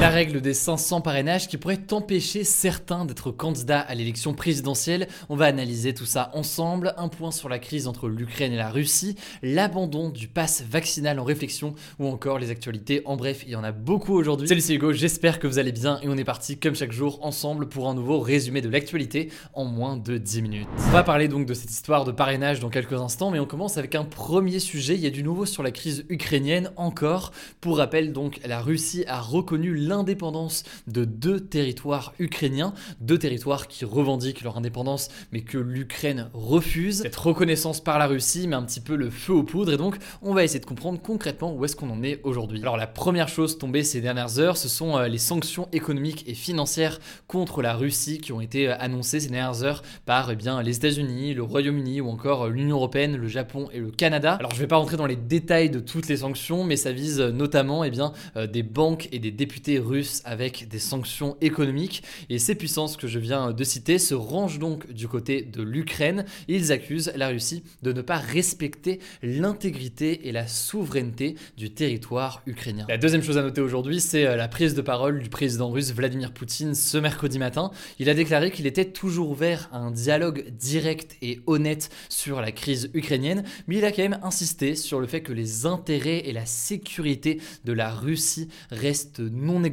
La règle des 500 parrainages qui pourrait empêcher certains d'être candidats à l'élection présidentielle. On va analyser tout ça ensemble. Un point sur la crise entre l'Ukraine et la Russie, l'abandon du pass vaccinal en réflexion ou encore les actualités. En bref, il y en a beaucoup aujourd'hui. Salut, c'est Hugo, j'espère que vous allez bien et on est parti comme chaque jour ensemble pour un nouveau résumé de l'actualité en moins de 10 minutes. On va parler donc de cette histoire de parrainage dans quelques instants, mais on commence avec un premier sujet. Il y a du nouveau sur la crise ukrainienne encore. Pour rappel, donc, la Russie a reconnu l'indépendance de deux territoires ukrainiens, deux territoires qui revendiquent leur indépendance mais que l'Ukraine refuse. Cette reconnaissance par la Russie met un petit peu le feu aux poudres et donc on va essayer de comprendre concrètement où est-ce qu'on en est aujourd'hui. Alors la première chose tombée ces dernières heures, ce sont euh, les sanctions économiques et financières contre la Russie qui ont été euh, annoncées ces dernières heures par eh bien, les États-Unis, le Royaume-Uni ou encore euh, l'Union Européenne, le Japon et le Canada. Alors je vais pas rentrer dans les détails de toutes les sanctions, mais ça vise notamment eh bien, des banques et des députés russes avec des sanctions économiques. Et ces puissances que je viens de citer se rangent donc du côté de l'Ukraine. Ils accusent la Russie de ne pas respecter l'intégrité et la souveraineté du territoire ukrainien. La deuxième chose à noter aujourd'hui, c'est euh, la prise de parole du président russe Vladimir Poutine ce mercredi matin. Il a déclaré qu'il était toujours ouvert à un dialogue direct et honnête sur la crise ukrainienne, mais il a quand même insisté sur le fait que les intérêts et la sécurité de la Russie restent non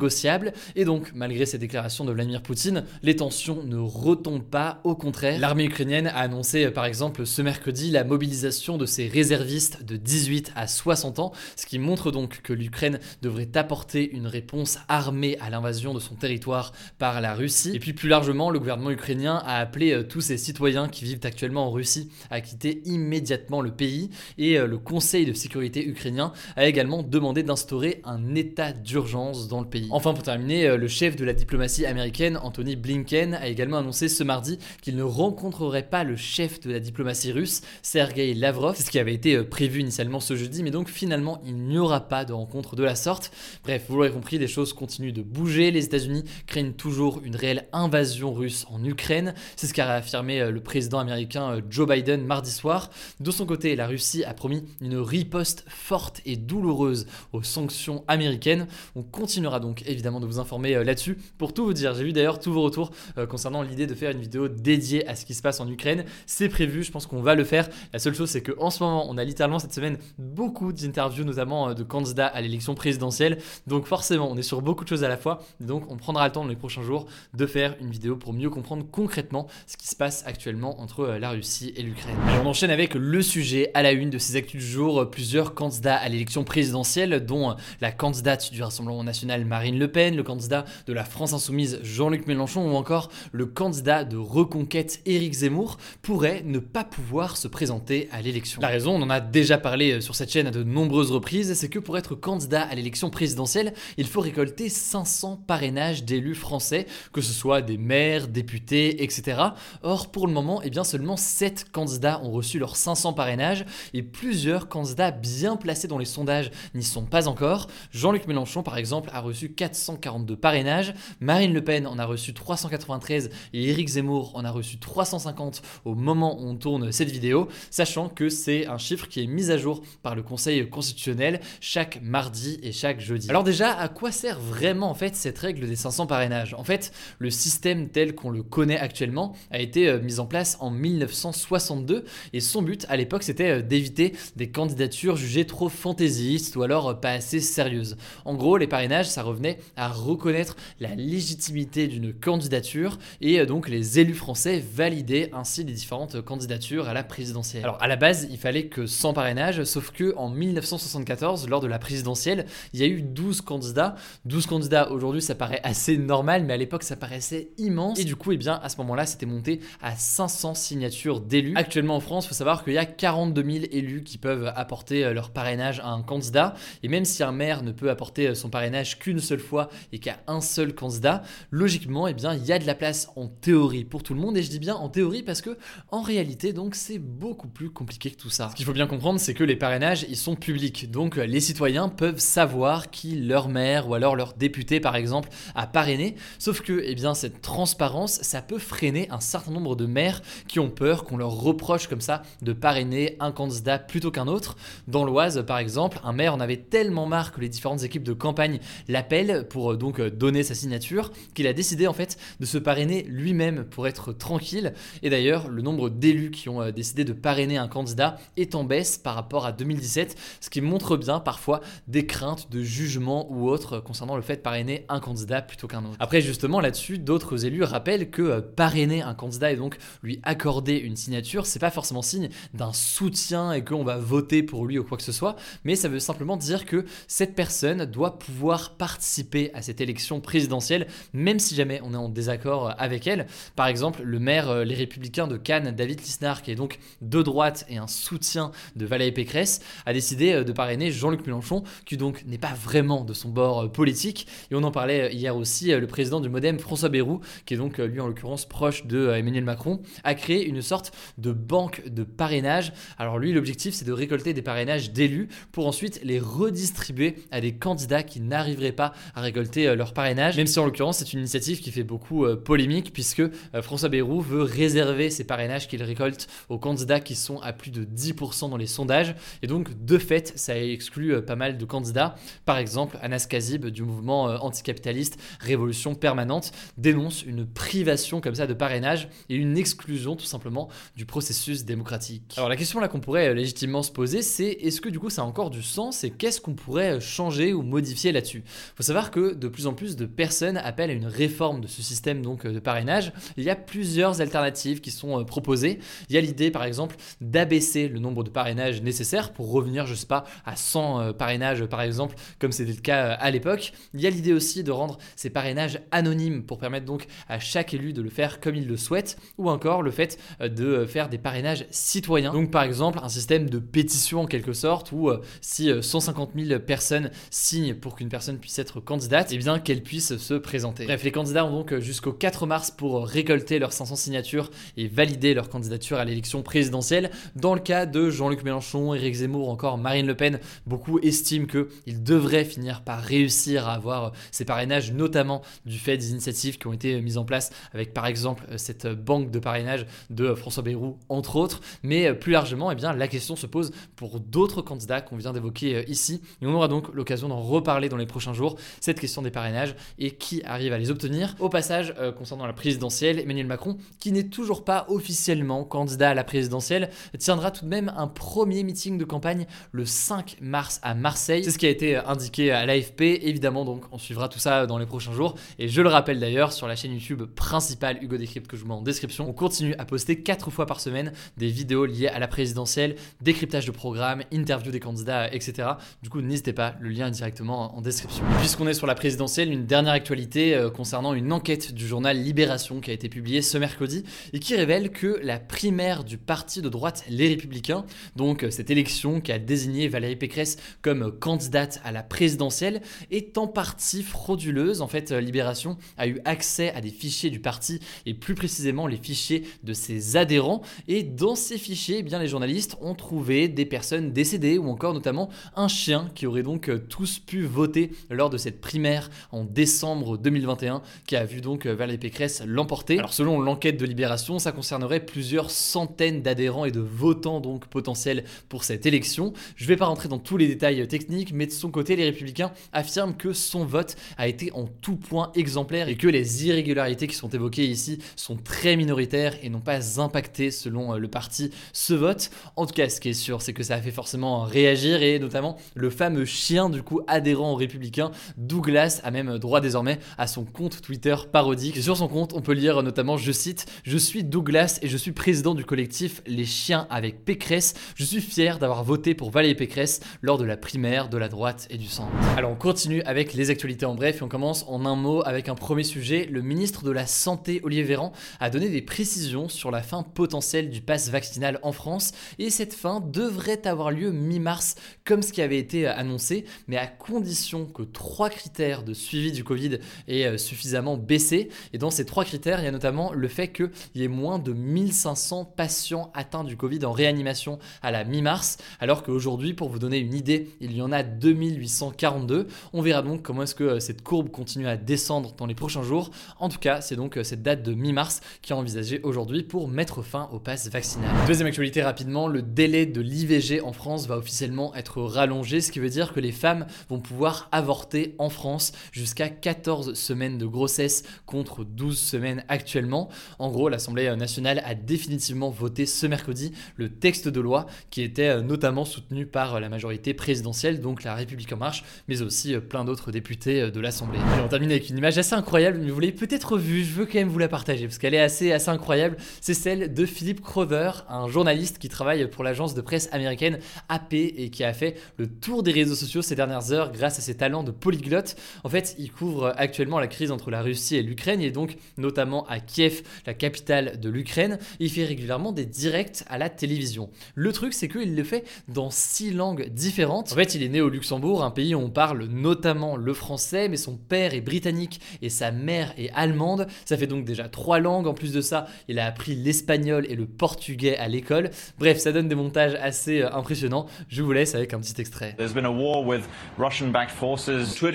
Et donc, malgré ces déclarations de Vladimir Poutine, les tensions ne retombent pas. Au contraire, l'armée ukrainienne a annoncé euh, par exemple ce mercredi la mobilisation de ses réservistes de 18 à 60 ans, ce qui montre donc que l'Ukraine devrait apporter une réponse armée à l'invasion de son territoire par la Russie. Et puis plus largement, le gouvernement ukrainien a appelé euh, tous ses citoyens qui vivent actuellement en Russie à quitter immédiatement le pays. Et euh, le Conseil de sécurité ukrainien a également demandé d'instaurer un état d'urgence dans le pays. Enfin, pour terminer, euh, le chef de la diplomatie américaine, Anthony Blinken, a également annoncé ce mardi qu'il ne rencontrerait pas le chef de la diplomatie russe, Sergei Lavrov. C'est ce qui avait été euh, prévu initialement ce jeudi, mais donc finalement, il n'y aura pas de rencontre de la sorte. Bref, vous l'aurez compris, les choses continuent de bouger. Les États-Unis craignent toujours une réelle invasion russe en Ukraine. C'est ce qu'a réaffirmé euh, le président américain Joe Biden mardi soir. De son côté, la Russie a promis une riposte forte et douloureuse aux sanctions américaines. On continuera donc évidemment de vous informer euh, là-dessus pour tout vous dire. J'ai vu d'ailleurs tous vos retours euh, concernant l'idée de faire une vidéo dédiée à ce qui se passe en Ukraine. C'est prévu, je pense qu'on va le faire. La seule chose, c'est qu'en ce moment, on a littéralement cette semaine beaucoup d'interviews, notamment euh, de candidats à l'élection présidentielle. Donc forcément, on est sur beaucoup de choses à la fois. Donc on prendra le temps dans les prochains jours de faire une vidéo pour mieux comprendre concrètement ce qui se passe actuellement entre la Russie et l'Ukraine. on enchaîne avec le sujet à la une de ces actus du jour. Plusieurs candidats à l'élection présidentielle, dont la candidate du Rassemblement national Marine Le Pen, le candidat de la France Insoumise Jean-Luc Mélenchon ou encore le candidat de Reconquête Éric Zemmour pourraient ne pas pouvoir se présenter à l'élection. La raison, on en a déjà parlé euh, sur cette chaîne à de nombreuses reprises, c'est que pour être candidat à l'élection présidentielle, il faut récolter 500 parrainages d'élus français, que ce soit des maires, députés, etc. Or, pour le moment, eh bien, seulement 7 candidats ont reçu leurs 500 parrainages et plusieurs candidats bien placés dans les sondages n'y sont pas encore. Jean-Luc Mélenchon, par exemple, a reçu 442 parrainages. Marine Le Pen en a reçu 393 et Éric Zemmour en a reçu 350 au moment où on tourne cette vidéo, sachant que c'est un chiffre qui est mis à jour par le Conseil constitutionnel chaque mardi et chaque jeudi. Alors déjà, à quoi sert vraiment en fait cette règle des 500 parrainages? En fait, le système tel qu'on le connaît actuellement a été euh, mis en place en 1962 et son but à l'époque c'était euh, d'éviter des candidatures jugées trop fantaisistes ou alors euh, pas assez sérieuses. En gros, les parrainages ça revenait À reconnaître la légitimité d'une candidature et euh, donc les élus français validaient ainsi les différentes candidatures à la présidentielle. Alors à la base, il fallait que 100 parrainages, sauf que en 1974, lors de la présidentielle, il y a eu 12 candidats. 12 candidats aujourd'hui, ça paraît assez normal, mais à l'époque, ça paraissait immense. Et du coup, eh bien, à ce moment-là, c'était monté à 500 signatures d'élus. Actuellement en France, il faut savoir qu'il y a 42 000 élus qui peuvent apporter euh, leur parrainage à un candidat. Et même si un maire ne peut apporter euh, son parrainage qu'une seule fois et qu'il y a un seul candidat, logiquement, eh bien, il y a de la place en théorie pour tout le monde. Et je dis bien en théorie parce que en réalité, donc, c'est beaucoup plus compliqué que tout ça. Ce qu'il faut bien comprendre, c'est que les parrainages, ils sont publics. Donc, les citoyens peuvent savoir qui leur maire ou alors leur député, par exemple, a parrainé. Sauf que, eh bien, cette transparence, ça peut freiner un certain nombre de maires qui ont peur qu'on leur reproche comme ça de parrainer un candidat plutôt qu'un autre. Dans l'Oise, par exemple, un maire en avait tellement marre que les différentes équipes de campagne l'appellent pour euh, donc euh, donner sa signature qu'il a décidé en fait de se parrainer lui-même pour être tranquille. Et d'ailleurs, le nombre d'élus qui ont euh, décidé de parrainer un candidat est en baisse par rapport à 2017, ce qui montre bien parfois des craintes de jugement ou autre concernant le fait de parrainer un candidat plutôt qu'un autre. Après, justement, là-dessus, d'autres élus rappellent que parrainer un candidat et donc lui accorder une signature, c'est pas forcément signe d'un soutien et qu'on va voter pour lui ou quoi que ce soit, mais ça veut simplement dire que cette personne doit pouvoir participer à cette élection présidentielle, même si jamais on est en désaccord avec elle. Par exemple, le maire euh, Les Républicains de Cannes, David Lisnard, qui est donc de droite et un soutien de Valérie Pécresse, a décidé euh, de parrainer Jean-Luc Mélenchon, qui donc n'est pas vraiment de son bord euh, politique. Et on en parlait hier aussi, le président du Modem, François Bayrou, qui est donc lui en l'occurrence proche de Emmanuel Macron, a créé une sorte de banque de parrainage. Alors lui, l'objectif, c'est de récolter des parrainages d'élus pour ensuite les redistribuer à des candidats qui n'arriveraient pas à récolter euh, leur parrainage, même si en l'occurrence c'est une initiative qui fait beaucoup euh, polémique puisque euh, François Bayrou veut réserver ses parrainages qu'il récolte aux candidats qui sont à plus de 10% dans les sondages et donc de fait ça exclut pas mal de candidats. Par exemple, Anas Kazib du mouvement anticapitaliste Révolution Permanente dénonce une privation comme ça de parrainage et une exclusion tout simplement du processus démocratique. Alors la question là qu'on pourrait légitimement se poser c'est est-ce que du coup ça a encore du sens et qu'est-ce qu'on pourrait changer ou modifier là-dessus? Faut savoir que de plus en plus de personnes appellent à une réforme de ce système donc de parrainage. Il y a plusieurs alternatives qui sont euh, proposées. Il y a l'idée par exemple d'abaisser le nombre de parrainages nécessaires pour revenir, je sais pas, à 100 euh, parrainages par exemple, comme c'était le cas euh, à l'époque. Il y a l'idée aussi de rendre ces parrainages anonymes pour permettre donc à chaque élu de le faire comme il le souhaite, ou encore le fait de faire des parrainages citoyens. Donc par exemple un système de pétition en quelque sorte où si 150 000 personnes signent pour qu'une personne puisse être candidate, et eh bien qu'elle puisse se présenter. Bref, les candidats ont donc jusqu'au 4 mars pour récolter leurs 500 signatures et valider leur candidature à l'élection présidentielle. Dans le cas de Jean-Luc Mélenchon, Éric Zemmour, encore Marine Le Pen, beaucoup estiment qu'ils devraient finir par réussir à avoir ces parrainages, notamment du fait des initiatives qui ont été mises en place avec par exemple cette banque de parrainage de François Bayrou, entre autres. Mais plus largement, eh bien, la question se pose pour d'autres candidats qu'on vient d'évoquer ici. Et on aura donc l'occasion d'en reparler dans les prochains jours, cette question des parrainages et qui arrive à les obtenir. Au passage, euh, concernant la présidentielle, Emmanuel Macron, qui n'est toujours pas officiellement candidat à la présidentielle, tiendra tout de même un premier meeting de campagne le 5 mars à Marseille. C'est ce qui a été indiqué à l'AFP. Évidemment, donc, on suivra tout ça dans les prochains jours. Et je le rappelle d'ailleurs, sur la chaîne YouTube principale Hugo Décrypte que je vous mets en description, on continue à poster 4 fois par semaine des vidéos liées à la présidentielle, décryptage de programmes, interview des candidats, etc. Du coup, n'hésitez pas, le lien est directement en description. Puisqu'on est sur la présidentielle, une dernière actualité euh, concernant une enquête du journal Libération qui a été publiée ce mercredi et qui révèle que la primaire du parti de droite Les Républicains, donc euh, cette élection qui a désigné Valérie Pécresse comme candidate à la présidentielle, est en partie frauduleuse. En fait, euh, Libération a eu accès à des fichiers du parti et plus précisément les fichiers de ses adhérents. Et dans ces fichiers, eh bien, les journalistes ont trouvé des personnes décédées ou encore notamment un chien qui aurait donc tous pu voter lors de cette primaire en décembre 2021 qui a vu donc Valérie Pécresse l'emporter. Alors selon l'enquête de Libération, ça concernerait plusieurs centaines d'adhérents et de votants donc potentiels pour cette élection. Je vais pas rentrer dans tous les détails techniques, mais de son côté, les républicains affirment que son vote a été en tout point exemplaire et que les irrégularités qui sont évoquées ici sont très minoritaires et n'ont pas impacté selon le parti ce vote. En tout cas, ce qui est sûr, c'est que ça a fait forcément réagir et notamment le fameux chien du coup adhérent aux républicains Douglas a même droit désormais à son compte Twitter parodique. sur son compte, on peut lire notamment, je cite, Je suis Douglas et je suis président du collectif Les Chiens avec Pécresse. Je suis fier d'avoir voté pour Valérie Pécresse lors de la primaire de la droite et du centre. Alors on continue avec les actualités en bref et on commence en un mot avec un premier sujet. Le ministre de la Santé, Olivier Véran, a donné des précisions sur la fin potentielle du pass vaccinal en France et cette fin devrait avoir lieu mi-mars comme ce qui avait été annoncé, mais à condition que trois critères de suivi du Covid aient euh, suffisamment baissé. Et dans ces trois critères, il y a notamment le fait qu'il y ait moins de 1500 patients atteints du Covid en réanimation à la mi-mars, alors qu'aujourd'hui, pour vous donner une idée, il y en a 2842. On verra donc comment est-ce que euh, cette courbe continue à descendre dans les prochains jours. En tout cas, c'est donc euh, cette date de mi-mars qui est envisagée aujourd'hui pour mettre fin au pass vaccinal. Deuxième actualité rapidement, le délai de l'IVG en France va officiellement être rallongé, ce qui veut dire que les femmes vont pouvoir avorter en France jusqu'à 14 semaines de grossesse contre 12 semaines actuellement. En gros, l'Assemblée nationale a définitivement voté ce mercredi le texte de loi qui était euh, notamment soutenu par la majorité présidentielle, donc la République en marche, mais aussi euh, plein d'autres députés euh, de l'Assemblée. on termine avec une image assez incroyable, mais vous l'avez peut-être vue, je veux quand même vous la partager parce qu'elle est assez, assez incroyable. C'est celle de Philippe Crowther, un journaliste qui travaille pour l'agence de presse américaine AP et qui a fait le tour des réseaux sociaux ces dernières heures grâce à ses talents de En fait, il couvre actuellement la crise entre la Russie et l'Ukraine et donc notamment à Kiev, la capitale de l'Ukraine. Il fait régulièrement des directs à la télévision. Le truc, c'est qu'il le fait dans six langues différentes. En fait, il est né au Luxembourg, un pays où on parle notamment le français, mais son père est britannique et sa mère est allemande. Ça fait donc déjà trois langues. En plus de ça, il a appris l'espagnol et le portugais à l'école. Bref, ça donne des montages assez euh, impressionnants. Je vous laisse avec un petit extrait. There's been a war with Russian-backed forces. Que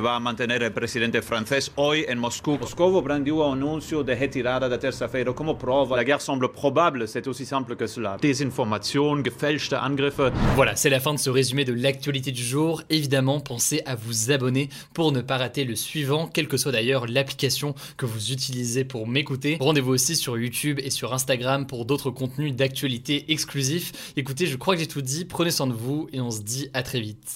va mantener el presidente francés hoy en Moscú. Moscovo brandiu un anuncio de retirada de terça-feira como prova. La guerre semble probable, c'est aussi simple que cela. Désinformation, gefälschte Angriffe. Voilà, c'est la fin de ce résumé de l'actualité du jour. Évidemment, pensez à vous abonner pour ne pas rater le suivant, quelle que soit d'ailleurs l'application que vous utilisez pour m'écouter. Rendez-vous aussi sur YouTube et sur Instagram pour d'autres contenus d'actualité exclusifs. Écoutez, je crois que j'ai tout dit. Prenez soin de vous et on se dit à très vite.